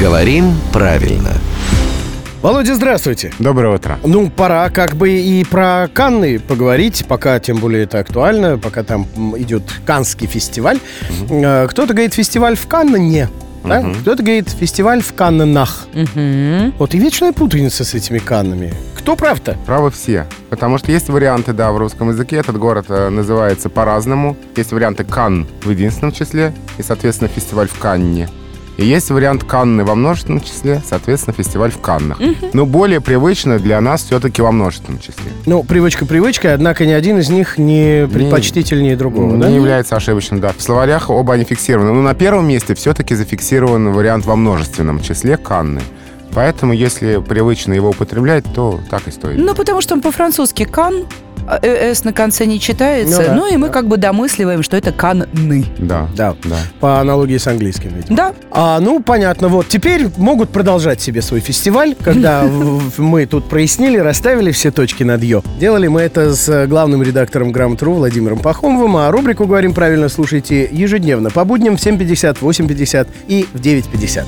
Говорим правильно. Володя, здравствуйте. Доброе утро. Ну, пора как бы и про Канны поговорить, пока тем более это актуально, пока там идет Канский фестиваль. Э, Кто-то говорит фестиваль в Канне, да? кто-то говорит фестиваль в Каннах. Вот и вечная путаница с этими Каннами. Кто прав-то? Правы все. Потому что есть варианты, да, в русском языке. Этот город э, называется по-разному. Есть варианты Кан в единственном числе и, соответственно, фестиваль в Канне. И есть вариант Канны во множественном числе, соответственно, фестиваль в Каннах. Но более привычно для нас все-таки во множественном числе. Ну, привычка привычкой, однако ни один из них не предпочтительнее другого, не да? является ошибочным, да. В словарях оба они фиксированы. Но на первом месте все-таки зафиксирован вариант во множественном числе Канны. Поэтому, если привычно его употреблять, то так и стоит. Ну, потому что он по-французски «кан», «с» на конце не читается. Ну Ну, да, и мы как бы домысливаем, что это «канны». Да. Да, Да. по аналогии с английским, видимо. Да, А, ну, понятно. Вот, теперь могут продолжать себе свой фестиваль, когда мы тут прояснили, расставили все точки над «ё». Делали мы это с э, главным редактором «Грамотру» Владимиром Пахомовым, а рубрику «Говорим правильно» слушайте ежедневно по будням в 7.50, 8.50 и в 9.50.